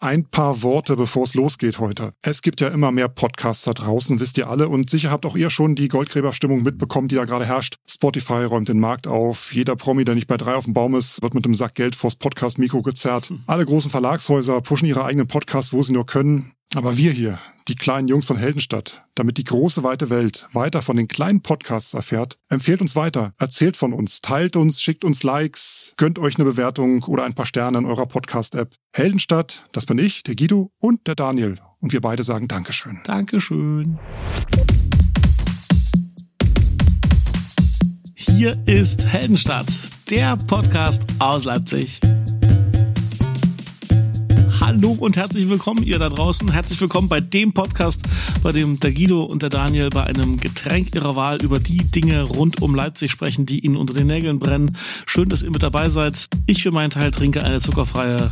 Ein paar Worte, bevor es losgeht heute. Es gibt ja immer mehr Podcasts da draußen, wisst ihr alle. Und sicher habt auch ihr schon die Goldgräberstimmung mitbekommen, die da gerade herrscht. Spotify räumt den Markt auf. Jeder Promi, der nicht bei drei auf dem Baum ist, wird mit einem Sack Geld vors Podcast-Mikro gezerrt. Alle großen Verlagshäuser pushen ihre eigenen Podcasts, wo sie nur können. Aber wir hier, die kleinen Jungs von Heldenstadt, damit die große weite Welt weiter von den kleinen Podcasts erfährt, empfehlt uns weiter, erzählt von uns, teilt uns, schickt uns Likes, gönnt euch eine Bewertung oder ein paar Sterne in eurer Podcast-App. Heldenstadt, das bin ich, der Guido und der Daniel. Und wir beide sagen Dankeschön. Dankeschön. Hier ist Heldenstadt, der Podcast aus Leipzig. Hallo und herzlich willkommen, ihr da draußen. Herzlich willkommen bei dem Podcast, bei dem der Guido und der Daniel bei einem Getränk ihrer Wahl über die Dinge rund um Leipzig sprechen, die ihnen unter den Nägeln brennen. Schön, dass ihr mit dabei seid. Ich für meinen Teil trinke eine zuckerfreie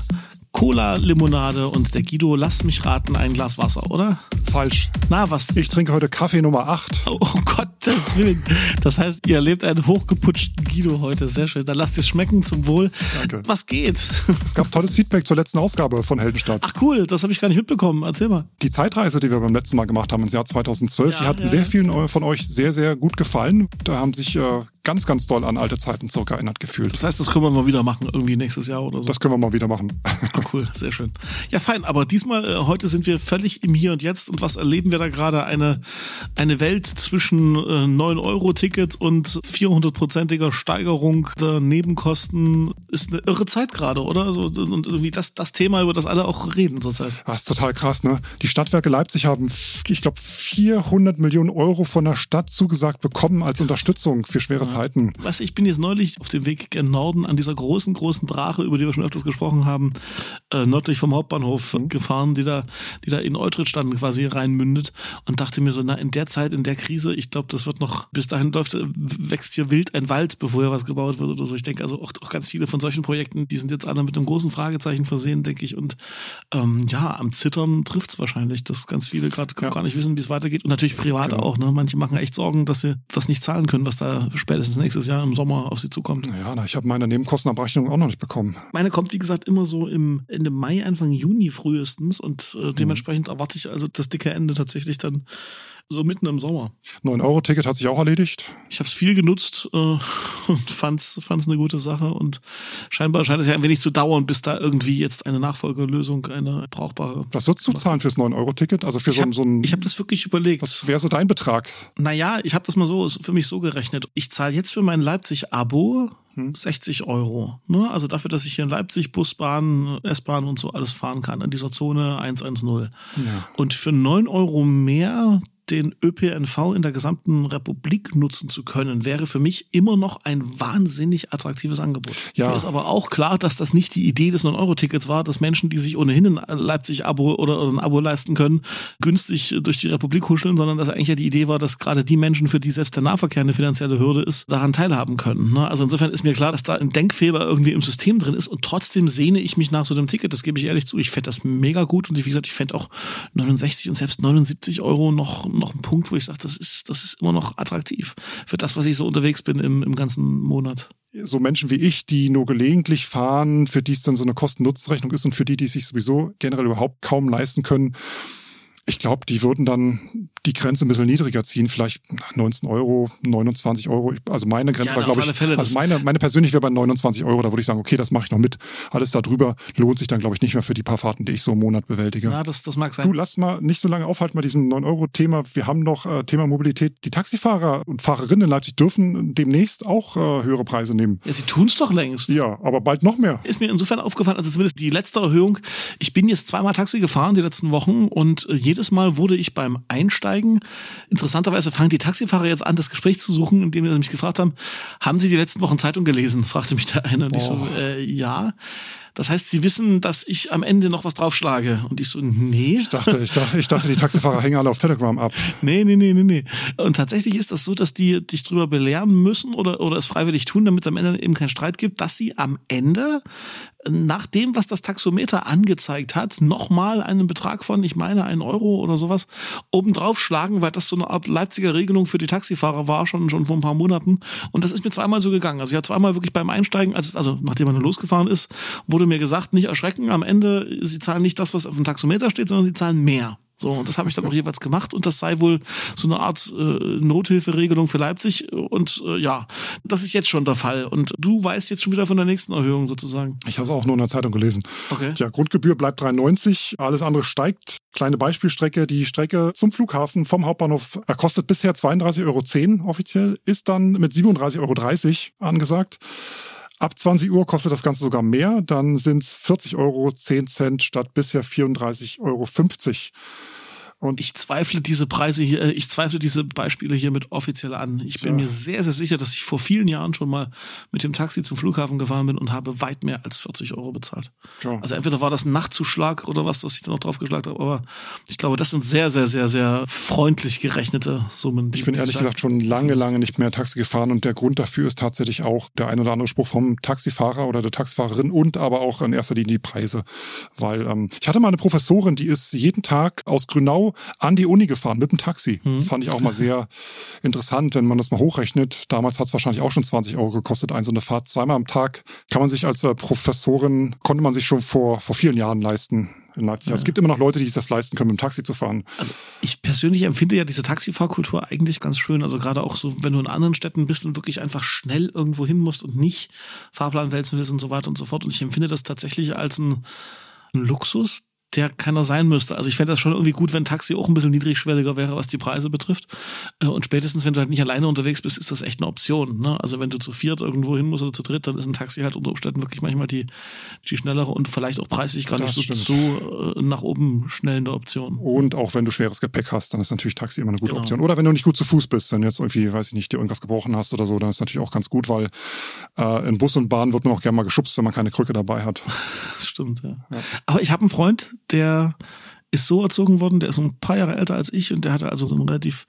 Cola-Limonade und der Guido, lass mich raten, ein Glas Wasser, oder? Falsch. Na, was? Ich trinke heute Kaffee Nummer 8. Oh, oh Gottes Willen. Das heißt, ihr erlebt einen hochgeputschten Guido heute. Sehr schön. Dann lasst es schmecken zum Wohl. Danke. Was geht? Es gab tolles Feedback zur letzten Ausgabe von Heldenstadt. Ach cool, das habe ich gar nicht mitbekommen. Erzähl mal. Die Zeitreise, die wir beim letzten Mal gemacht haben, ins Jahr 2012, Ja, die hat ja, sehr ja. vielen von euch sehr, sehr gut gefallen. Da haben sich äh, ganz, ganz doll an alte Zeiten zurückerinnert gefühlt. Das heißt, das können wir mal wieder machen, irgendwie nächstes Jahr oder so. Das können wir mal wieder machen. Cool, sehr schön. Ja, fein, aber diesmal, äh, heute sind wir völlig im Hier und Jetzt und was erleben wir da gerade? Eine, eine Welt zwischen äh, 9-Euro-Ticket und 400-prozentiger Steigerung der Nebenkosten ist eine irre Zeit gerade, oder? Also, und irgendwie das, das Thema, über das alle auch reden zurzeit. Das ist total krass, ne? Die Stadtwerke Leipzig haben, ich glaube, 400 Millionen Euro von der Stadt zugesagt bekommen als Unterstützung für schwere Zeiten. Weißt du, ich bin jetzt neulich auf dem Weg gen Norden an dieser großen, großen Brache, über die wir schon öfters gesprochen haben, äh, nördlich vom Hauptbahnhof gefahren, die da, die da in Eutritt dann quasi reinmündet und dachte mir so, na, in der Zeit, in der Krise, ich glaube, das wird noch, bis dahin läuft, äh, wächst hier wild ein Wald, bevor hier was gebaut wird oder so. Ich denke also auch, auch ganz viele von solchen Projekten, die sind jetzt alle mit einem großen Fragezeichen versehen, denke ich. Und ähm, ja, am Zittern trifft's wahrscheinlich, dass ganz viele gerade Ja. gar nicht wissen, wie es weitergeht. Und natürlich privat Genau. auch, ne? Manche machen echt Sorgen, dass sie das nicht zahlen können, was da spätestens nächstes Jahr im Sommer auf sie zukommt. Ja, na, ich habe meine Nebenkostenabrechnung auch noch nicht bekommen. Meine kommt, wie gesagt, immer so im Ende Mai, Anfang Juni frühestens und Mhm. äh, dementsprechend erwarte ich also das dicke Ende tatsächlich dann so mitten im Sommer. 9-Euro-Ticket hat sich auch erledigt. Ich habe es viel genutzt äh, und fand's fand's eine gute Sache und scheinbar scheint es ja ein wenig zu dauern, bis da irgendwie jetzt eine Nachfolgelösung, eine brauchbare. Was würdest du zahlen fürs 9-Euro-Ticket? Also für Ich so, habe ein- so ein, hab das wirklich überlegt. was wäre so dein Betrag? Naja, ich habe das mal so für mich so gerechnet. Ich zahle jetzt für mein Leipzig-Abo 60 Euro. Ne? Also dafür, dass ich hier in Leipzig Bus, Bahn, S-Bahn und so alles fahren kann, in dieser Zone 110. Ja. Und für 9 Euro mehr den ÖPNV in der gesamten Republik nutzen zu können, wäre für mich immer noch ein wahnsinnig attraktives Angebot. Ja. Mir ist aber auch klar, dass das nicht die Idee des 9-Euro-Tickets war, dass Menschen, die sich ohnehin ein Leipzig-Abo oder oder ein Abo leisten können, günstig durch die Republik huscheln, sondern dass eigentlich ja die Idee war, dass gerade die Menschen, für die selbst der Nahverkehr eine finanzielle Hürde ist, daran teilhaben können. ne? Also insofern ist mir klar, dass da ein Denkfehler irgendwie im System drin ist und trotzdem sehne ich mich nach so einem Ticket, das gebe ich ehrlich zu. Ich fände das mega gut und wie gesagt, ich fände auch 69 und selbst 79 Euro noch, noch ein Punkt, wo ich sage, das ist, das ist immer noch attraktiv für das, was ich so unterwegs bin im, im ganzen Monat. so Menschen wie ich, die nur gelegentlich fahren, für die es dann so eine Kosten-Nutzen-Rechnung ist und für die, die es sich sowieso generell überhaupt kaum leisten können, ich glaube, die würden dann die Grenze ein bisschen niedriger ziehen, vielleicht 19 Euro, 29 Euro. Also meine Grenze Ja, war, glaube ich, Fälle, also meine, meine persönlich wäre bei 29 Euro, da würde ich sagen, okay, das mache ich noch mit. Alles darüber lohnt sich dann, glaube ich, nicht mehr für die paar Fahrten, die ich so im Monat bewältige. Ja, das, das mag sein. Du, lass mal nicht so lange aufhalten bei diesem 9-Euro-Thema. Wir haben noch äh, Thema Mobilität. Die Taxifahrer und Fahrerinnen in Leipzig dürfen demnächst auch äh, höhere Preise nehmen. Ja, sie tun's doch längst. Ja, aber bald noch mehr. Ist mir insofern aufgefallen, also zumindest die letzte Erhöhung. Ich bin jetzt zweimal Taxi gefahren die letzten Wochen und äh, jedes Mal wurde ich beim Einsteigen, interessanterweise fangen die Taxifahrer jetzt an, das Gespräch zu suchen, indem sie mich gefragt haben, haben Sie die letzten Wochen Zeitung gelesen? fragte mich der eine. Und ich so, Boah. äh, ja. Das heißt, sie wissen, dass ich am Ende noch was draufschlage. Und ich so, nee. Ich dachte, ich dachte, ich dachte, die Taxifahrer hängen alle auf Telegram ab. Nee, nee, nee, nee, nee. Und tatsächlich ist das so, dass die dich drüber belehren müssen oder, oder es freiwillig tun, damit es am Ende eben keinen Streit gibt, dass sie am Ende nach dem, was das Taxometer angezeigt hat, nochmal einen Betrag von, ich meine, einen Euro oder sowas obendrauf schlagen, weil das so eine Art Leipziger Regelung für die Taxifahrer war, schon, schon vor ein paar Monaten. Und das ist mir zweimal so gegangen. Also ich habe zweimal wirklich beim Einsteigen, also, also nachdem man losgefahren ist, wurde mir gesagt, nicht erschrecken, am Ende, sie zahlen nicht das, was auf dem Taxometer steht, sondern sie zahlen mehr. So, und das habe ich dann auch jeweils gemacht und das sei wohl so eine Art äh, Nothilferegelung für Leipzig und äh, ja, das ist jetzt schon der Fall und du weißt jetzt schon wieder von der nächsten Erhöhung sozusagen. Ich habe es auch nur in der Zeitung gelesen. Okay. Ja, Grundgebühr bleibt 93, alles andere steigt. Kleine Beispielstrecke, die Strecke zum Flughafen vom Hauptbahnhof er kostet bisher 32,10 Euro offiziell, ist dann mit 37,30 Euro angesagt. Ab 20 Uhr kostet das Ganze sogar mehr, dann sind es 40 Euro 10 Cent statt bisher 34,50 Euro. Und ich zweifle diese Preise hier, äh, ich zweifle diese Beispiele hier mit offiziell an. Ich bin ja. mir sehr, sehr sicher, dass ich vor vielen Jahren schon mal mit dem Taxi zum Flughafen gefahren bin und habe weit mehr als 40 Euro bezahlt. Ja. Also entweder war das ein Nachtzuschlag oder was, was ich da noch draufgeschlagen habe, aber ich glaube, das sind sehr, sehr, sehr, sehr freundlich gerechnete Summen. Ich bin ehrlich gesagt schon lange, lange nicht mehr Taxi gefahren und der Grund dafür ist tatsächlich auch der ein oder andere Spruch vom Taxifahrer oder der Taxifahrerin und aber auch in erster Linie die Preise. Weil ähm, ich hatte mal eine Professorin, die ist jeden Tag aus Grünau an die Uni gefahren mit dem Taxi. Mhm. Fand ich auch mal sehr interessant, wenn man das mal hochrechnet. Damals hat es wahrscheinlich auch schon 20 Euro gekostet, ein so eine Fahrt zweimal am Tag. Kann man sich als äh, Professorin, konnte man sich schon vor, vor vielen Jahren leisten in Leipzig. Ja. Also es gibt immer noch Leute, die sich das leisten können, mit dem Taxi zu fahren. Also ich persönlich empfinde ja diese Taxifahrkultur eigentlich ganz schön. Also gerade auch so, wenn du in anderen Städten bist und wirklich einfach schnell irgendwo hin musst und nicht Fahrplan wälzen willst und so weiter und so fort. Und ich empfinde das tatsächlich als ein, ein Luxus, der keiner sein müsste. Also ich fände das schon irgendwie gut, wenn Taxi auch ein bisschen niedrigschwelliger wäre, was die Preise betrifft. Äh, und spätestens, wenn du halt nicht alleine unterwegs bist, ist das echt eine Option. Ne? Also wenn du zu viert irgendwo hin musst oder zu dritt, dann ist ein Taxi halt unter Umständen wirklich manchmal die, die schnellere und vielleicht auch preislich gar nicht so, so äh, nach oben schnellende Option. Und auch wenn du schweres Gepäck hast, dann ist natürlich Taxi immer eine gute genau. Option. Oder wenn du nicht gut zu Fuß bist, wenn du jetzt irgendwie, weiß ich nicht, dir irgendwas gebrochen hast oder so, dann ist natürlich auch ganz gut, weil äh, in Bus und Bahn wird man auch gerne mal geschubst, wenn man keine Krücke dabei hat. Das stimmt, ja. ja. Aber ich habe einen Freund, der ist so erzogen worden, der ist ein paar Jahre älter als ich und der hatte also so einen relativ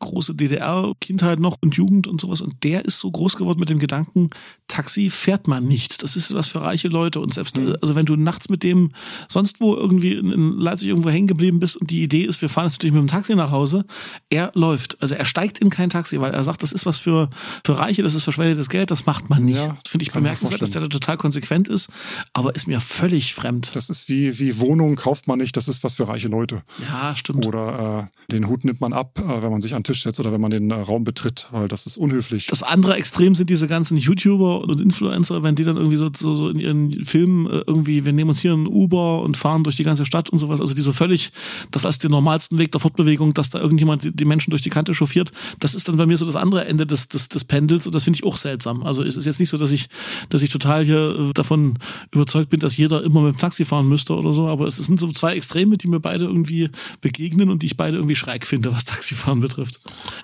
große DDR-Kindheit noch und Jugend und sowas. Und der ist so groß geworden mit dem Gedanken, Taxi fährt man nicht. Das ist was für reiche Leute. Und selbst, mhm. also wenn du nachts mit dem sonst wo irgendwie in Leipzig irgendwo hängen geblieben bist und die Idee ist, wir fahren jetzt natürlich mit dem Taxi nach Hause, er läuft. Also er steigt in kein Taxi, weil er sagt, das ist was für, für Reiche, das ist verschwendetes Geld, das macht man nicht. Ja, Finde ich bemerkenswert, dass der da total konsequent ist, aber ist mir völlig fremd. Das ist wie, wie Wohnung kauft man nicht, das ist was für reiche Leute. Ja, stimmt. Oder äh, den Hut nimmt man ab, äh, wenn man sich an den Tisch setzt oder wenn man den äh, Raum betritt, weil das ist unhöflich. Das andere Extrem sind diese ganzen YouTuber und Influencer, wenn die dann irgendwie so, so, so in ihren Filmen äh, irgendwie, wir nehmen uns hier ein Uber und fahren durch die ganze Stadt und sowas, also die so völlig, das als den normalsten Weg der Fortbewegung, dass da irgendjemand die Menschen durch die Kante chauffiert, das ist dann bei mir so das andere Ende des, des, des Pendels und das finde ich auch seltsam. Also es ist jetzt nicht so, dass ich, dass ich total hier äh, davon überzeugt bin, dass jeder immer mit dem Taxi fahren müsste oder so, aber es sind so zwei Extreme, die mir beide irgendwie begegnen und die ich beide irgendwie schräg finde, was Taxifahren betrifft.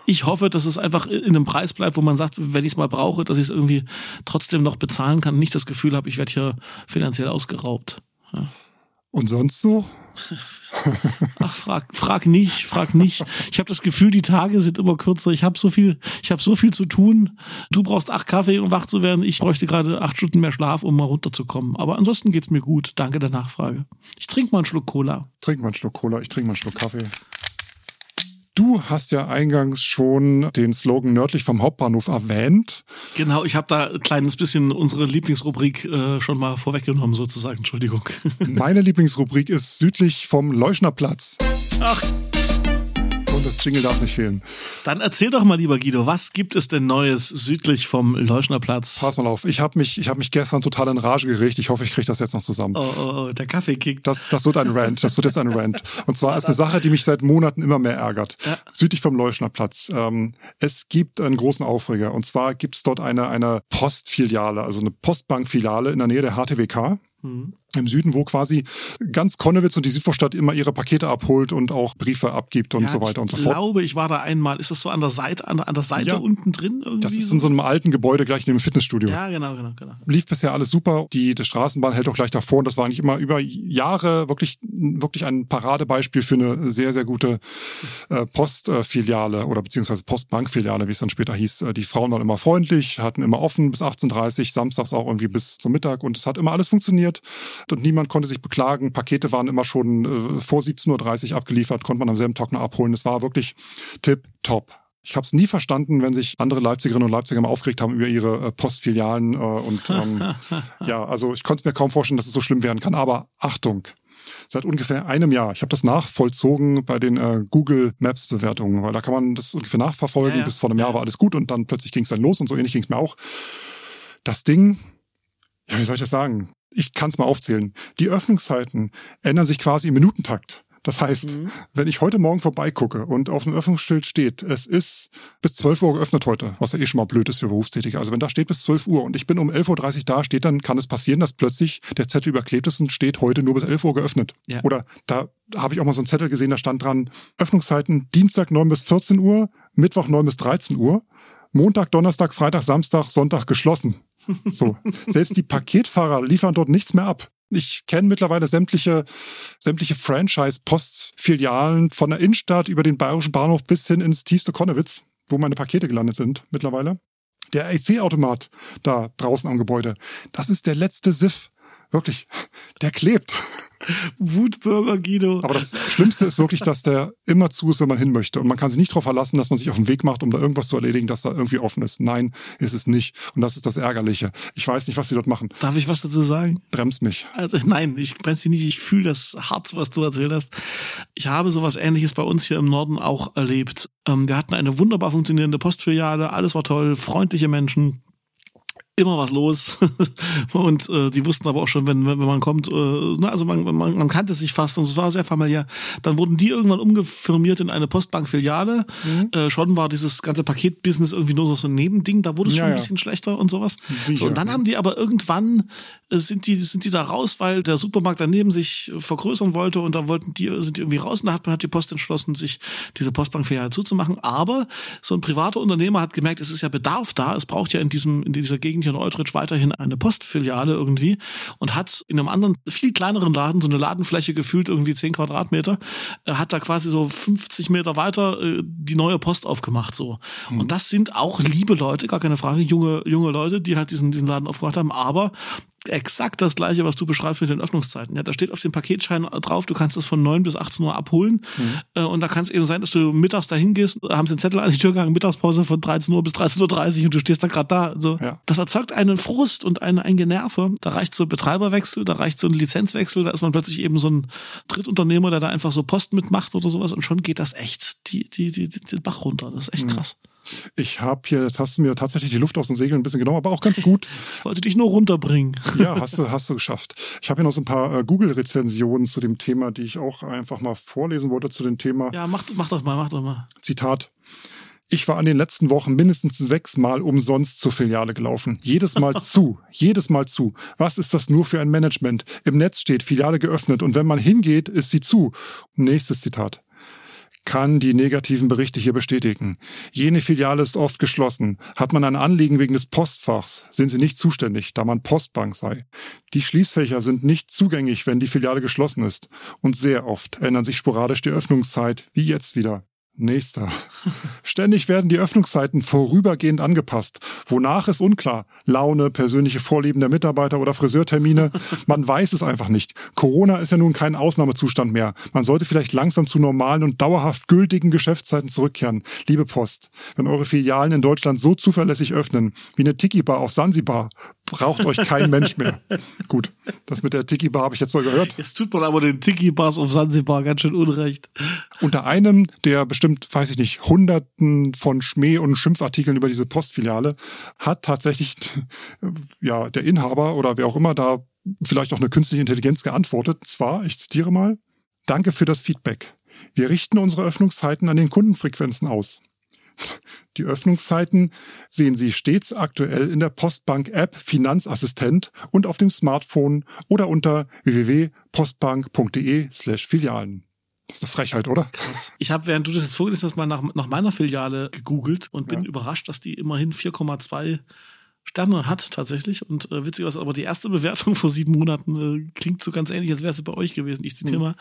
Ich hoffe, dass es einfach in einem Preis bleibt, wo man sagt, wenn ich es mal brauche, dass ich es irgendwie trotzdem noch bezahlen kann, nicht das Gefühl habe, ich werde hier finanziell ausgeraubt. Ja. Und sonst so? Ach, frag, frag nicht, frag nicht. Ich habe das Gefühl, die Tage sind immer kürzer. Ich habe so viel, ich habe so viel zu tun. Du brauchst acht Kaffee, um wach zu werden. Ich bräuchte gerade acht Stunden mehr Schlaf, um mal runterzukommen. Aber ansonsten geht's mir gut. Danke der Nachfrage. Ich trinke mal einen Schluck Cola. Trink mal einen Schluck Cola. Ich trinke mal einen Schluck Kaffee. Du hast ja eingangs schon den Slogan nördlich vom Hauptbahnhof erwähnt. Genau, ich habe da ein kleines bisschen unsere Lieblingsrubrik äh, schon mal vorweggenommen, sozusagen. Entschuldigung. Meine Lieblingsrubrik ist südlich vom Leuschnerplatz. Ach, und das Jingle darf nicht fehlen. Dann erzähl doch mal, lieber Guido, was gibt es denn Neues südlich vom Leuschnerplatz? Pass mal auf, ich habe mich, ich hab mich gestern total in Rage geregt. Ich hoffe, ich kriege das jetzt noch zusammen. Oh, oh, oh, der Kaffee kickt. Das, das wird ein Rant. Das wird jetzt ein Rant. Und zwar ist eine Sache, die mich seit Monaten immer mehr ärgert. Ja. Südlich vom Leuschnerplatz. Ähm, es gibt einen großen Aufreger. Und zwar gibt es dort eine, eine Postfiliale, also eine Postbankfiliale in der Nähe der HTWK. Mhm im Süden, wo quasi ganz Konnewitz und die Südvorstadt immer ihre Pakete abholt und auch Briefe abgibt und ja, so weiter und so fort. Ich glaube, ich war da einmal. Ist das so an der Seite, an der, an der Seite ja, unten drin? Irgendwie das ist in so einem alten Gebäude gleich neben dem Fitnessstudio. Ja, genau, genau, genau. Lief bisher alles super. Die, die Straßenbahn hält auch gleich davor und das war eigentlich immer über Jahre wirklich wirklich ein Paradebeispiel für eine sehr, sehr gute äh, Postfiliale oder beziehungsweise Postbankfiliale, wie es dann später hieß. Äh, die Frauen waren immer freundlich, hatten immer offen bis 18.30 samstags auch irgendwie bis zum Mittag und es hat immer alles funktioniert und niemand konnte sich beklagen. Pakete waren immer schon äh, vor 17.30 Uhr abgeliefert, konnte man am selben Tag noch abholen. Es war wirklich tip top. Ich habe es nie verstanden, wenn sich andere Leipzigerinnen und Leipziger mal aufgeregt haben über ihre äh, Postfilialen äh, und ähm, ja, also ich konnte mir kaum vorstellen, dass es so schlimm werden kann. Aber Achtung, seit ungefähr einem Jahr. Ich habe das nachvollzogen bei den äh, Google Maps Bewertungen, weil da kann man das ungefähr nachverfolgen. Ja, ja. Bis vor einem Jahr war alles gut und dann plötzlich ging es dann los und so ähnlich ging es mir auch. Das Ding, ja, wie soll ich das sagen? Ich kann es mal aufzählen. Die Öffnungszeiten ändern sich quasi im Minutentakt. Das heißt, mhm. wenn ich heute Morgen vorbeigucke und auf dem Öffnungsschild steht, es ist bis 12 Uhr geöffnet heute, was ja eh schon mal blöd ist für Berufstätige. Also wenn da steht bis 12 Uhr und ich bin um 11.30 Uhr da, steht, dann kann es passieren, dass plötzlich der Zettel überklebt ist und steht heute nur bis 11 Uhr geöffnet. Ja. Oder da habe ich auch mal so einen Zettel gesehen, da stand dran, Öffnungszeiten Dienstag 9 bis 14 Uhr, Mittwoch 9 bis 13 Uhr, Montag, Donnerstag, Freitag, Samstag, Sonntag geschlossen. So. Selbst die Paketfahrer liefern dort nichts mehr ab. Ich kenne mittlerweile sämtliche, sämtliche Franchise-Postfilialen von der Innenstadt über den Bayerischen Bahnhof bis hin ins tiefste Konnewitz, wo meine Pakete gelandet sind mittlerweile. Der AC-Automat da draußen am Gebäude, das ist der letzte Siff. Wirklich, der klebt. Wutbürger Guido. Aber das Schlimmste ist wirklich, dass der immer zu ist, wenn man hin möchte. Und man kann sich nicht darauf verlassen, dass man sich auf den Weg macht, um da irgendwas zu erledigen, dass da irgendwie offen ist. Nein, ist es nicht. Und das ist das Ärgerliche. Ich weiß nicht, was sie dort machen. Darf ich was dazu sagen? Bremst mich. Also nein, ich bremse dich nicht. Ich fühle das hart, was du erzählt hast. Ich habe sowas ähnliches bei uns hier im Norden auch erlebt. Ähm, wir hatten eine wunderbar funktionierende Postfiliale. Alles war toll, freundliche Menschen immer was los. und äh, die wussten aber auch schon, wenn, wenn man kommt, äh, na, also man, man, man kannte sich fast und es war sehr familiär. Dann wurden die irgendwann umgefirmiert in eine Postbankfiliale. Mhm. Äh, schon war dieses ganze Paketbusiness irgendwie nur so ein Nebending, da wurde es ja, schon ein bisschen schlechter und sowas. So, und dann haben die aber irgendwann äh, sind die sind die da raus, weil der Supermarkt daneben sich vergrößern wollte und da wollten die sind die irgendwie raus und da hat, hat die Post entschlossen, sich diese Postbankfiliale zuzumachen. Aber so ein privater Unternehmer hat gemerkt, es ist ja Bedarf da, es braucht ja in diesem in dieser Gegend hier in Eutrich weiterhin eine Postfiliale irgendwie und hat in einem anderen, viel kleineren Laden, so eine Ladenfläche gefühlt irgendwie 10 Quadratmeter, äh, hat da quasi so 50 Meter weiter äh, die neue Post aufgemacht so. Mhm. Und das sind auch liebe Leute, gar keine Frage, junge, junge Leute, die halt diesen, diesen Laden aufgemacht haben, aber exakt das gleiche, was du beschreibst mit den Öffnungszeiten. Ja, da steht auf dem Paketschein drauf, du kannst das von 9 bis 18 Uhr abholen. Mhm. Äh, und da kann es eben sein, dass du mittags dahin gehst, haben sie einen Zettel an die Tür gegangen, Mittagspause von 13 Uhr bis 13.30 Uhr und du stehst da gerade da. So. Ja. Das erzeugt einen Frust und ein, ein Generve. Da reicht so ein Betreiberwechsel, da reicht so ein Lizenzwechsel, da ist man plötzlich eben so ein Drittunternehmer, der da einfach so Post mitmacht oder sowas und schon geht das echt die, die, die, den Bach runter. Das ist echt mhm. krass. Ich habe hier, das hast du mir tatsächlich die Luft aus den Segeln ein bisschen genommen, aber auch ganz gut. Ich wollte dich nur runterbringen. Ja, hast du, hast du geschafft. Ich habe hier noch so ein paar äh, Google-Rezensionen zu dem Thema, die ich auch einfach mal vorlesen wollte zu dem Thema. Ja, mach, mach doch mal, mach doch mal. Zitat. Ich war an den letzten Wochen mindestens sechsmal umsonst zur Filiale gelaufen. Jedes Mal zu. Jedes Mal zu. Was ist das nur für ein Management? Im Netz steht Filiale geöffnet und wenn man hingeht, ist sie zu. Nächstes Zitat kann die negativen Berichte hier bestätigen. Jene Filiale ist oft geschlossen. Hat man ein Anliegen wegen des Postfachs, sind sie nicht zuständig, da man Postbank sei. Die Schließfächer sind nicht zugänglich, wenn die Filiale geschlossen ist. Und sehr oft ändern sich sporadisch die Öffnungszeit, wie jetzt wieder. Nächster. Ständig werden die Öffnungszeiten vorübergehend angepasst. Wonach ist unklar. Laune, persönliche Vorlieben der Mitarbeiter oder Friseurtermine. Man weiß es einfach nicht. Corona ist ja nun kein Ausnahmezustand mehr. Man sollte vielleicht langsam zu normalen und dauerhaft gültigen Geschäftszeiten zurückkehren. Liebe Post, wenn eure Filialen in Deutschland so zuverlässig öffnen, wie eine Tiki-Bar auf Sansibar, braucht euch kein Mensch mehr. Gut, das mit der Tiki-Bar habe ich jetzt mal gehört. Jetzt tut man aber den Tiki-Bars auf Sansibar ganz schön unrecht. Unter einem, der bestimmt, weiß ich nicht, hunderten von Schmäh- und Schimpfartikeln über diese Postfiliale, hat tatsächlich ja der Inhaber oder wer auch immer da vielleicht auch eine künstliche Intelligenz geantwortet. Zwar, ich zitiere mal, Danke für das Feedback. Wir richten unsere Öffnungszeiten an den Kundenfrequenzen aus. Die Öffnungszeiten sehen Sie stets aktuell in der Postbank-App Finanzassistent und auf dem Smartphone oder unter www.postbank.de slash Filialen. Das ist eine Frechheit, oder? Krass. Ich habe, während du das jetzt vorgelesen hast, mal nach, nach meiner Filiale gegoogelt und bin ja. überrascht, dass die immerhin 4,2 Sterne hat tatsächlich. Und äh, witzig was, aber die erste Bewertung vor sieben Monaten äh, klingt so ganz ähnlich, als wäre es bei euch gewesen. Ich zitiere mhm. mal.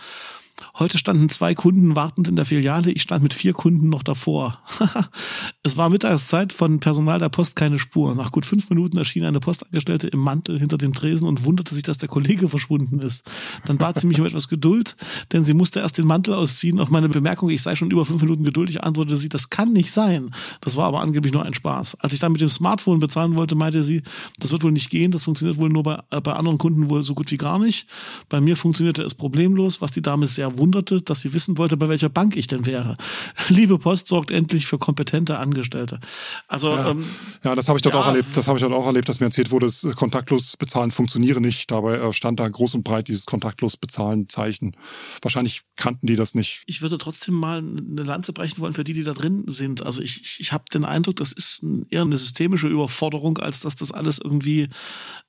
Heute standen zwei Kunden wartend in der Filiale. Ich stand mit vier Kunden noch davor. es war Mittagszeit, von Personal der Post keine Spur. Nach gut fünf Minuten erschien eine Postangestellte im Mantel hinter dem Tresen und wunderte sich, dass der Kollege verschwunden ist. Dann bat sie mich um etwas Geduld, denn sie musste erst den Mantel ausziehen. Auf meine Bemerkung, ich sei schon über fünf Minuten geduldig, antwortete sie, das kann nicht sein. Das war aber angeblich nur ein Spaß. Als ich dann mit dem Smartphone bezahlen wollte, meinte sie, das wird wohl nicht gehen. Das funktioniert wohl nur bei, bei anderen Kunden wohl so gut wie gar nicht. Bei mir funktionierte es problemlos, was die Dame sehr wunderte, dass sie wissen wollte, bei welcher Bank ich denn wäre. Liebe Post sorgt endlich für kompetente Angestellte. Also ja, ähm, ja das habe ich dort ja, auch erlebt. Das habe ich dort auch erlebt, dass mir erzählt wurde, das kontaktlos bezahlen funktioniere nicht. Dabei äh, stand da groß und breit dieses kontaktlos bezahlen Zeichen. Wahrscheinlich kannten die das nicht. Ich würde trotzdem mal eine Lanze brechen wollen für die, die da drin sind. Also ich, ich, ich habe den Eindruck, das ist eher eine systemische Überforderung, als dass das alles irgendwie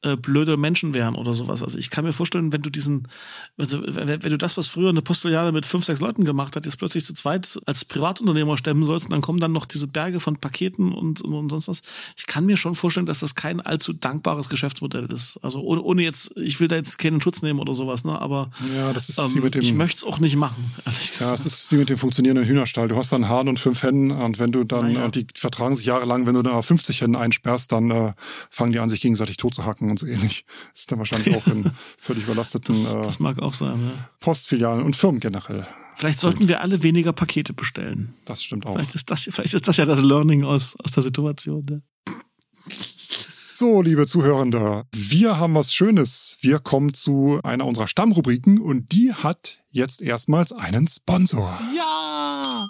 äh, blöde Menschen wären oder sowas. Also ich kann mir vorstellen, wenn du diesen, also wenn, wenn du das, was früher eine Postfiliale mit fünf, sechs Leuten gemacht hat, jetzt plötzlich zu zweit als Privatunternehmer stemmen sollst, und dann kommen dann noch diese Berge von Paketen und, und, sonst was. Ich kann mir schon vorstellen, dass das kein allzu dankbares Geschäftsmodell ist. Also ohne, ohne jetzt, ich will da jetzt keinen Schutz nehmen oder sowas, ne? Aber ja, das ist ähm, wie mit dem, ich möchte es auch nicht machen. Ja, es ist wie mit dem funktionierenden Hühnerstall. Du hast dann Hahn und fünf Hennen und wenn du dann, ja. und die vertragen sich jahrelang, wenn du dann auf 50 Hennen einsperrst, dann äh, fangen die an, sich gegenseitig tot zu hacken und so ähnlich. Das ist dann wahrscheinlich auch in völlig überlasteten das, das mag auch sein, ja. Postfilialen und Firmen generell. Vielleicht sollten wir alle weniger Pakete bestellen. Das stimmt auch. Vielleicht ist das, vielleicht ist das ja das Learning aus, aus der Situation. Ne? So, liebe Zuhörende, wir haben was Schönes. Wir kommen zu einer unserer Stammrubriken und die hat jetzt erstmals einen Sponsor. Ja!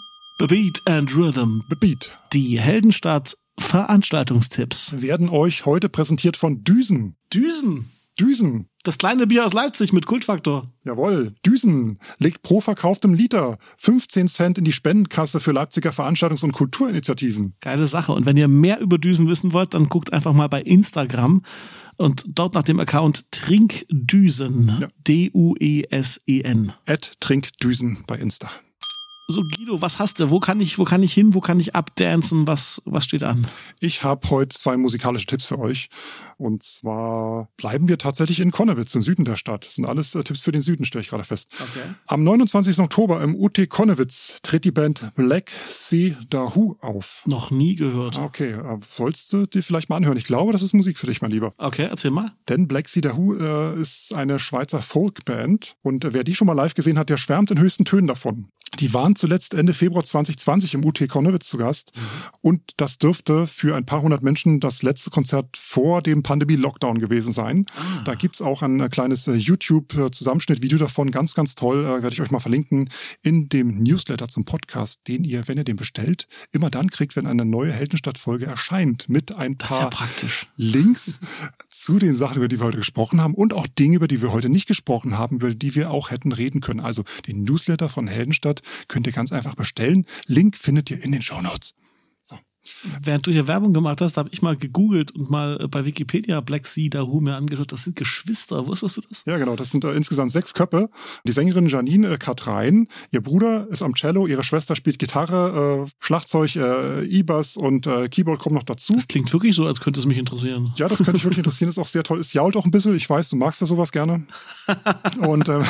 Beat and Rhythm. Beat. Die Heldenstadt Veranstaltungstipps. Werden euch heute präsentiert von Düsen. Düsen? Düsen. Das kleine Bier aus Leipzig mit Kultfaktor. Jawohl. Düsen legt pro verkauftem Liter 15 Cent in die Spendenkasse für Leipziger Veranstaltungs- und Kulturinitiativen. Geile Sache. Und wenn ihr mehr über Düsen wissen wollt, dann guckt einfach mal bei Instagram und dort nach dem Account Trinkdüsen. Ja. D-U-E-S-E-N. At Trinkdüsen bei Insta. So Guido, was hast du? Wo kann ich, wo kann ich hin? Wo kann ich abdancen? Was, was steht an? Ich habe heute zwei musikalische Tipps für euch. Und zwar bleiben wir tatsächlich in Konnewitz im Süden der Stadt. Das sind alles äh, Tipps für den Süden, stelle ich gerade fest. Okay. Am 29. Oktober im UT Konnewitz tritt die Band Black Sea Dahoo auf. Noch nie gehört. Okay, äh, sollst du dir vielleicht mal anhören. Ich glaube, das ist Musik für dich, mein Lieber. Okay, erzähl mal. Denn Black Sea Dahoo äh, ist eine Schweizer Folkband und äh, wer die schon mal live gesehen hat, der schwärmt in höchsten Tönen davon. Die waren zuletzt Ende Februar 2020 im UT Konnewitz zu Gast mhm. und das dürfte für ein paar hundert Menschen das letzte Konzert vor dem Pandemie-Lockdown gewesen sein. Ah. Da gibt's auch ein äh, kleines äh, YouTube-Zusammenschnitt-Video davon, ganz, ganz toll, äh, werde ich euch mal verlinken, in dem Newsletter zum Podcast, den ihr, wenn ihr den bestellt, immer dann kriegt, wenn eine neue Heldenstadt-Folge erscheint, mit ein paar ja Links zu den Sachen, über die wir heute gesprochen haben und auch Dinge, über die wir heute nicht gesprochen haben, über die wir auch hätten reden können. Also den Newsletter von Heldenstadt könnt ihr ganz einfach bestellen. Link findet ihr in den Show Notes. Während du hier Werbung gemacht hast, habe ich mal gegoogelt und mal äh, bei Wikipedia Black Sea Dahoo mir angeschaut. Das sind Geschwister. Wusstest du das? Ja, genau. Das sind äh, insgesamt sechs Köpfe. Die Sängerin Janine äh, Katrein, ihr Bruder ist am Cello, ihre Schwester spielt Gitarre, äh, Schlagzeug, äh, E-Bass und äh, Keyboard kommen noch dazu. Das klingt wirklich so, als könnte es mich interessieren. Ja, das könnte mich wirklich interessieren. Ist auch sehr toll. Es jault auch ein bisschen. Ich weiß, du magst ja sowas gerne. und äh,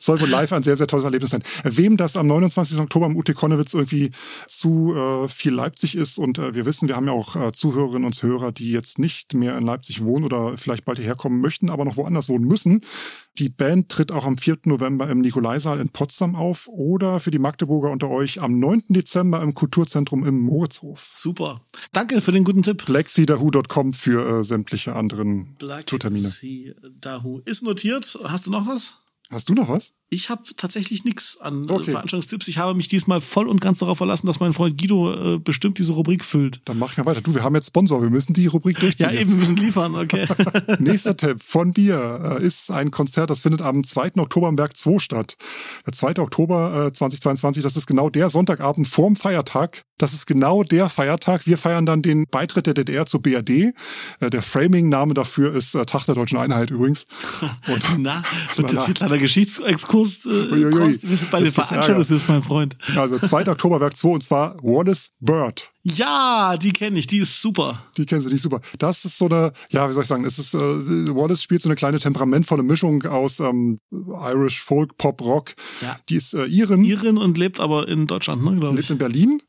soll wohl live ein sehr, sehr tolles Erlebnis sein. Wem das am 29. Oktober im UT Konnewitz irgendwie zu äh, viel Leipzig ist und äh, wir wissen, wir haben ja auch äh, Zuhörerinnen und Hörer, die jetzt nicht mehr in Leipzig wohnen oder vielleicht bald hierher kommen möchten, aber noch woanders wohnen müssen. Die Band tritt auch am 4. November im Nikolaisaal in Potsdam auf oder für die Magdeburger unter euch am 9. Dezember im Kulturzentrum im Moritzhof. Super. Danke für den guten Tipp. blackseedahoo.com für äh, sämtliche anderen Black Tourtermine. Dahoo ist notiert. Hast du noch was? Hast du noch was? Ich habe tatsächlich nichts an äh, okay. Veranstaltungstipps. Ich habe mich diesmal voll und ganz darauf verlassen, dass mein Freund Guido äh, bestimmt diese Rubrik füllt. Dann mach ich mal weiter. Du, wir haben jetzt Sponsor. Wir müssen die Rubrik durchziehen. ja, eben, wir müssen liefern. Okay. Nächster Tipp von mir äh, ist ein Konzert, das findet am 2. Oktober im Werk 2 statt. Der 2. Oktober äh, 2022, das ist genau der Sonntagabend vorm Feiertag. Das ist genau der Feiertag. Wir feiern dann den Beitritt der DDR zur BRD. Äh, der Framing-Name dafür ist äh, Tag der Deutschen Einheit übrigens. Und, na, und jetzt hier kleiner Geschichtsexkurs. Äh, Uiuiui. Wir sind bei den ist mein Freund. Also 2. Oktober Werk 2 und zwar Wallace Bird. Ja, die kenne ich, die ist super. Die kennen Sie, die ist super. Das ist so eine, ja, wie soll ich sagen, es ist, äh, Wallace spielt so eine kleine temperamentvolle Mischung aus ähm, Irish Folk, Pop, Rock. Ja. Die ist äh, Irin, Irin und lebt aber in Deutschland, ne, glaube lebt ich. in Berlin,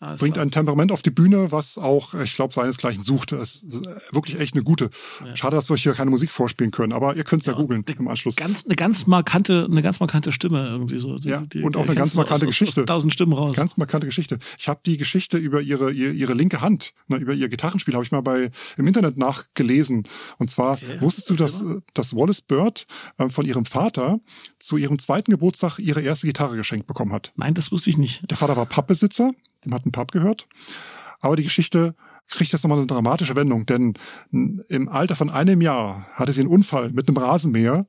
Ja, bringt ein Temperament auf die Bühne, was auch, ich glaube, seinesgleichen sucht. Es ist wirklich echt eine gute. Schade, dass wir euch hier keine Musik vorspielen können, aber ihr könnt es ja, googeln im Anschluss. ganz, eine ganz markante, eine ganz markante Stimme irgendwie so. Ja, Die- und auch eine ganz markante aus, aus, Geschichte. Aus tausend Stimmen raus. Ganz markante Geschichte. Ich habe die Geschichte über ihre, ihre, ihre linke Hand, ne, über ihr Gitarrenspiel, habe ich mal bei im Internet nachgelesen. Und zwar Okay, wusstest du, dass, äh, dass Wallace Bird äh, von ihrem Vater zu ihrem zweiten Geburtstag ihre erste Gitarre geschenkt bekommen hat. Nein, das wusste ich nicht. Der Vater war Pappbesitzer, dem hat ein Pub gehört. Aber die Geschichte kriegt jetzt nochmal eine dramatische Wendung, denn im Alter von einem Jahr hatte sie einen Unfall mit einem Rasenmäher.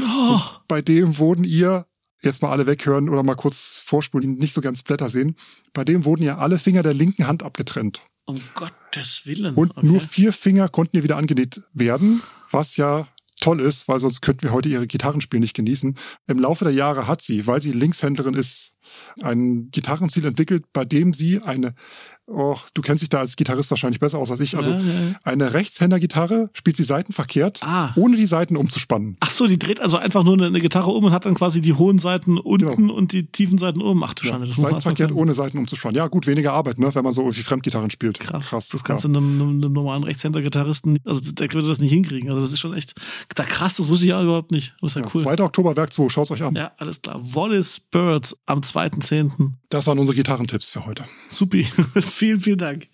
Oh, Bei dem wurden ihr, jetzt mal alle weghören oder mal kurz vorspulen, die nicht so ganz Blätter sehen, bei dem wurden ihr alle Finger der linken Hand abgetrennt. um Gottes Willen. Und okay. nur vier Finger konnten ihr wieder angenäht werden, was ja toll ist, weil sonst könnten wir heute ihre Gitarrenspiel nicht genießen. Im Laufe der Jahre hat sie, weil sie Linkshändlerin ist, ein Gitarrenstil entwickelt, bei dem sie eine, oh, du kennst dich da als Gitarrist wahrscheinlich besser aus als ich, also Ja, ja, ja. eine Rechtshändergitarre spielt sie seitenverkehrt, Ah. ohne die Seiten umzuspannen. Ach so, die dreht also einfach nur eine, eine Gitarre um und hat dann quasi die hohen Seiten unten und die tiefen Seiten oben. Ach du Schande, das Seitenverkehrt ohne Seiten umzuspannen. Ja, gut, weniger Arbeit, ne, wenn man so irgendwie Fremdgitarren spielt. Krass, das ja. kannst du einem, einem, einem normalen Rechtshänder-Gitarristen, also der würde das nicht hinkriegen. Also das ist schon echt, da krass, das wusste ich ja überhaupt nicht. Das ist ja, Ja, cool. 2. Oktober Werk 2, schaut's euch an. Ja, alles klar. Wallace Birds am 2.10. Das waren unsere Gitarrentipps für heute. Supi. vielen, vielen Dank.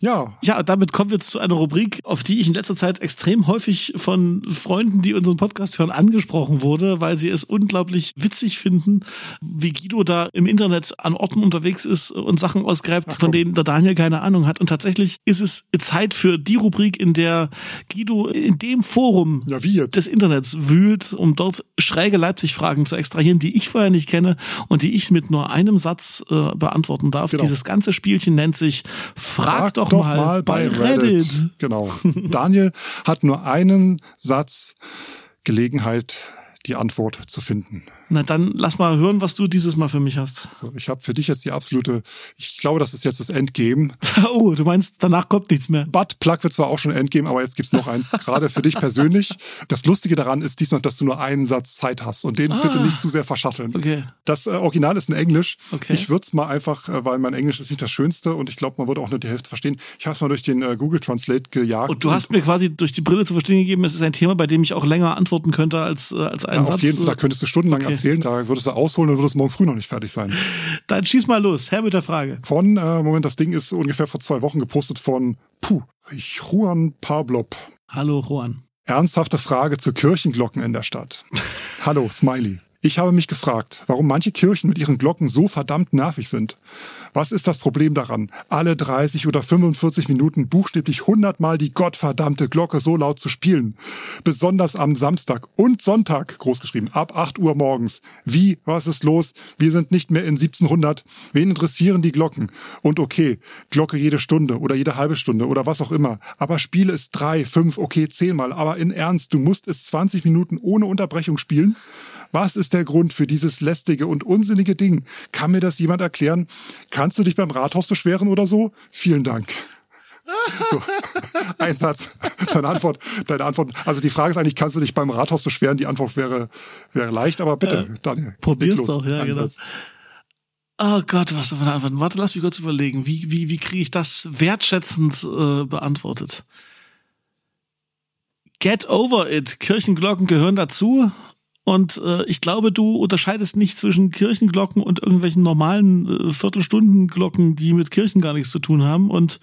Ja, Ja, damit kommen wir zu einer Rubrik, auf die ich in letzter Zeit extrem häufig von Freunden, die unseren Podcast hören, angesprochen wurde, weil sie es unglaublich witzig finden, wie Guido da im Internet an Orten unterwegs ist und Sachen ausgräbt, von denen der Daniel keine Ahnung hat. Und tatsächlich ist es Zeit für die Rubrik, in der Guido in dem Forum ja, des Internets wühlt, um dort schräge Leipzig-Fragen zu extrahieren, die ich vorher nicht kenne und die ich mit nur einem Satz äh, beantworten darf. Genau. Dieses ganze Spielchen nennt sich Frag, doch, mal, bei Reddit. Genau. Daniel hat nur einen Satz Gelegenheit, die Antwort zu finden. Na dann lass mal hören, was du dieses Mal für mich hast. So, ich habe für dich jetzt die absolute, ich glaube, das ist jetzt das Endgame. Oh, du meinst, danach kommt nichts mehr. Bud Plug wird zwar auch schon Endgame, aber jetzt gibt's noch eins, gerade für dich persönlich. Das Lustige daran ist diesmal, dass du nur einen Satz Zeit hast und den bitte nicht zu sehr verschatteln. Okay. Das äh, Original ist in Englisch. Okay. Ich würde es mal einfach, äh, weil mein Englisch ist nicht das Schönste und ich glaube, man würde auch nur die Hälfte verstehen. Ich habe es mal durch den äh, Google Translate gejagt. Und du hast mir quasi durch die Brille zu verstehen gegeben, es ist ein Thema, bei dem ich auch länger antworten könnte als, äh, als einen ja, Satz. auf jeden Fall, da könntest du stundenlang Okay. Erzählen, da würdest du ausholen und würdest morgen früh noch nicht fertig sein. Dann schieß mal los, Herr mit der Frage. Von, äh, Moment, das Ding ist ungefähr vor zwei Wochen gepostet von, puh, Juan Pablob. Hallo, Juan. Ernsthafte Frage zu Kirchenglocken in der Stadt. Hallo, Smiley. Ich habe mich gefragt, warum manche Kirchen mit ihren Glocken so verdammt nervig sind. Was ist das Problem daran, alle 30 oder 45 Minuten buchstäblich 100 Mal die gottverdammte Glocke so laut zu spielen? Besonders am Samstag und Sonntag, großgeschrieben, ab 8 Uhr morgens. Wie, was ist los? Wir sind nicht mehr in 1700. Wen interessieren die Glocken? Und okay, Glocke jede Stunde oder jede halbe Stunde oder was auch immer. Aber spiele es drei, fünf, okay, zehnmal. Aber in Ernst, du musst es 20 Minuten ohne Unterbrechung spielen? Was ist der Grund für dieses lästige und unsinnige Ding? Kann mir das jemand erklären? Kannst du dich beim Rathaus beschweren oder so? Vielen Dank. So, ein Satz. Deine Antwort, deine Antwort. Also die Frage ist eigentlich, kannst du dich beim Rathaus beschweren? Die Antwort wäre, wäre leicht, aber bitte, Daniel. Probier's doch, ja, genau. Satz. Oh Gott, was man da antworten? Warte, lass mich kurz überlegen. Wie, wie, wie kriege ich das wertschätzend äh, beantwortet? Get over it. Kirchenglocken gehören dazu. Und äh, ich glaube, du unterscheidest nicht zwischen Kirchenglocken und irgendwelchen normalen äh, Viertelstundenglocken, die mit Kirchen gar nichts zu tun haben. Und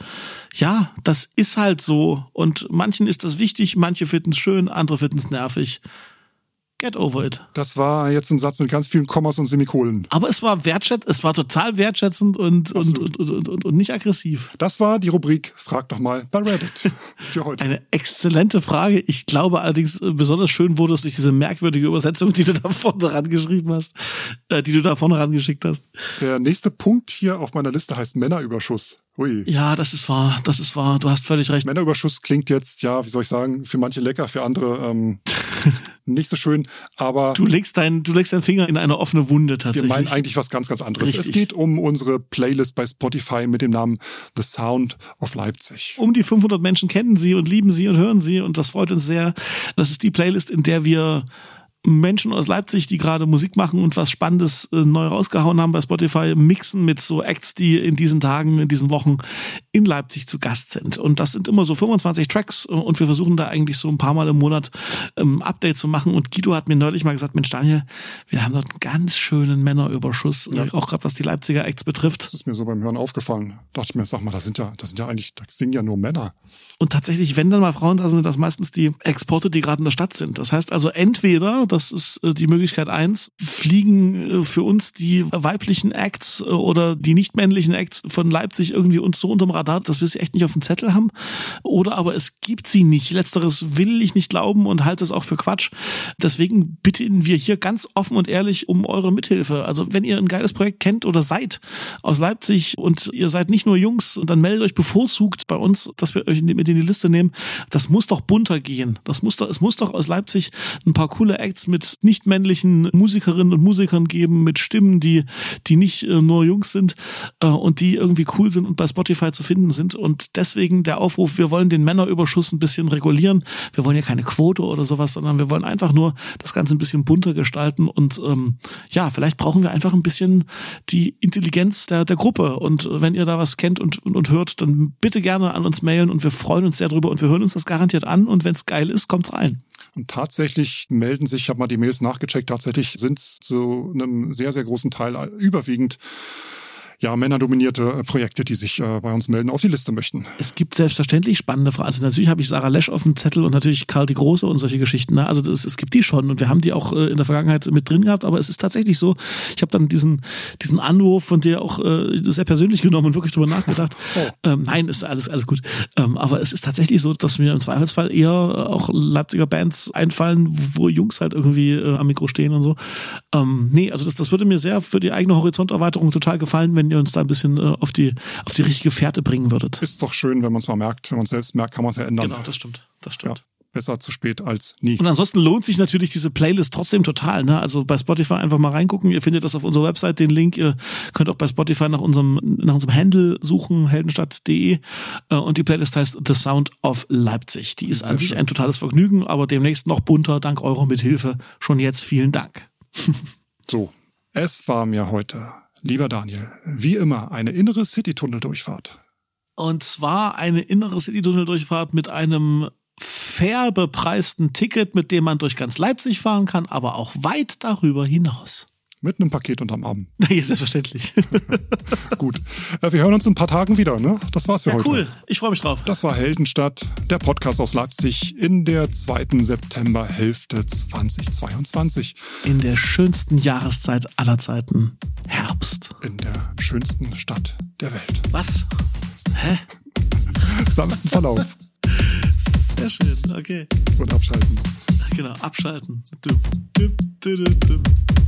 ja, das ist halt so. Und manchen ist das wichtig, manche finden es schön, andere finden es nervig. Get over it. Das war jetzt ein Satz mit ganz vielen Kommas und Semikolen. Aber es war wertschätzend, es war total wertschätzend und, und, und, und, und, und nicht aggressiv. Das war die Rubrik Frag doch mal bei Reddit für heute. Eine exzellente Frage. Ich glaube allerdings, äh, besonders schön wurde es durch diese merkwürdige Übersetzung, die du da vorne rangeschrieben hast, äh, die du da vorne rangeschickt hast. Der nächste Punkt hier auf meiner Liste heißt Männerüberschuss. Ui. Ja, das ist wahr, das ist wahr. Du hast völlig recht. Männerüberschuss klingt jetzt, ja, wie soll ich sagen, für manche lecker, für andere ähm, nicht so schön, aber. Du legst deinen, du legst deinen Finger in eine offene Wunde tatsächlich. Wir meinen eigentlich was ganz, ganz anderes. Richtig. Es geht um unsere Playlist bei Spotify mit dem Namen The Sound of Leipzig. Um die 500 Menschen kennen sie und lieben sie und hören sie und das freut uns sehr. Das ist die Playlist, in der wir Menschen aus Leipzig, die gerade Musik machen und was Spannendes äh, neu rausgehauen haben bei Spotify, mixen mit so Acts, die in diesen Tagen, in diesen Wochen in Leipzig zu Gast sind. Und das sind immer so 25 Tracks äh, und wir versuchen da eigentlich so ein paar Mal im Monat ähm, Update zu machen. Und Guido hat mir neulich mal gesagt, Mensch Daniel, wir haben dort einen ganz schönen Männerüberschuss, ja. äh, auch gerade was die Leipziger Acts betrifft. Das ist mir so beim Hören aufgefallen. Dachte ich mir, sag mal, das sind ja, das sind ja eigentlich, da singen ja nur Männer. Und tatsächlich, wenn dann mal Frauen da sind, sind das meistens die Exporte, die gerade in der Stadt sind. Das heißt also entweder, das ist äh, die Möglichkeit eins, fliegen äh, für uns die weiblichen Acts äh, oder die nicht männlichen Acts von Leipzig irgendwie uns so unterm Radar, dass wir sie echt nicht auf dem Zettel haben. Oder aber es gibt sie nicht. Letzteres will ich nicht glauben und halte es auch für Quatsch. Deswegen bitten wir hier ganz offen und ehrlich um eure Mithilfe. Also wenn ihr ein geiles Projekt kennt oder seid aus Leipzig und ihr seid nicht nur Jungs, dann meldet euch bevorzugt bei uns, dass wir euch mit in die Liste nehmen. Das muss doch bunter gehen. Das muss doch, es muss doch aus Leipzig ein paar coole Acts mit nicht männlichen Musikerinnen und Musikern geben, mit Stimmen, die, die nicht äh, nur Jungs sind äh, und die irgendwie cool sind und bei Spotify zu finden sind. Und deswegen der Aufruf, wir wollen den Männerüberschuss ein bisschen regulieren. Wir wollen ja keine Quote oder sowas, sondern wir wollen einfach nur das Ganze ein bisschen bunter gestalten und ähm, ja, vielleicht brauchen wir einfach ein bisschen die Intelligenz der, der Gruppe. Und wenn ihr da was kennt und, und, und hört, dann bitte gerne an uns mailen und wir freuen uns sehr drüber und wir hören uns das garantiert an und wenn es geil ist, kommt's rein. Und tatsächlich melden sich, ich habe mal die Mails nachgecheckt, tatsächlich sind es zu einem sehr, sehr großen Teil überwiegend ja, männerdominierte äh, Projekte, die sich äh, bei uns melden, auf die Liste möchten. Es gibt selbstverständlich spannende Fragen. Also natürlich habe ich Sarah Lesch auf dem Zettel und natürlich Karl die Große und solche Geschichten. Ne? Also das, es gibt die schon und wir haben die auch äh, in der Vergangenheit mit drin gehabt, aber es ist tatsächlich so, ich habe dann diesen, diesen Anruf von dir auch äh, sehr persönlich genommen und wirklich drüber nachgedacht. oh. ähm, nein, ist alles, alles gut. Ähm, aber es ist tatsächlich so, dass mir im Zweifelsfall eher auch Leipziger Bands einfallen, wo Jungs halt irgendwie äh, am Mikro stehen und so. Ähm, nee, also das, das würde mir sehr für die eigene Horizonterweiterung total gefallen, wenn ihr uns da ein bisschen äh, auf die auf die richtige Fährte bringen würdet. Ist doch schön, wenn man es mal merkt. Wenn man es selbst merkt, kann man es ja ändern. Genau, das stimmt. Das stimmt. Ja besser zu spät als nie. Und ansonsten lohnt sich natürlich diese Playlist trotzdem total. Ne? Also bei Spotify einfach mal reingucken. Ihr findet das auf unserer Website, den Link. Ihr könnt auch bei Spotify nach unserem, nach unserem Handle suchen, heldenstadt.de. Äh, und die Playlist heißt The Sound of Leipzig. Die ist Sehr an sich schön. ein totales Vergnügen, aber demnächst noch bunter, dank eurer Mithilfe. Schon jetzt vielen Dank. so, es war mir heute Lieber Daniel, wie immer eine innere City-Tunnel-Durchfahrt. Und zwar eine innere City-Tunnel-Durchfahrt mit einem fair bepreisten Ticket, mit dem man durch ganz Leipzig fahren kann, aber auch weit darüber hinaus. Mit einem Paket unterm Arm. Ja, selbstverständlich. Gut. Äh, wir hören uns in ein paar Tagen wieder, ne? Das war's für ja, heute. Cool. Ich freue mich drauf. Das war Heldenstadt, der Podcast aus Leipzig in der zweiten Septemberhälfte 2022. In der schönsten Jahreszeit aller Zeiten. Herbst. In der schönsten Stadt der Welt. Was? Hä? Sanften Verlauf. Sehr schön, okay. Und abschalten. Genau, abschalten. Du, du, du, du, du.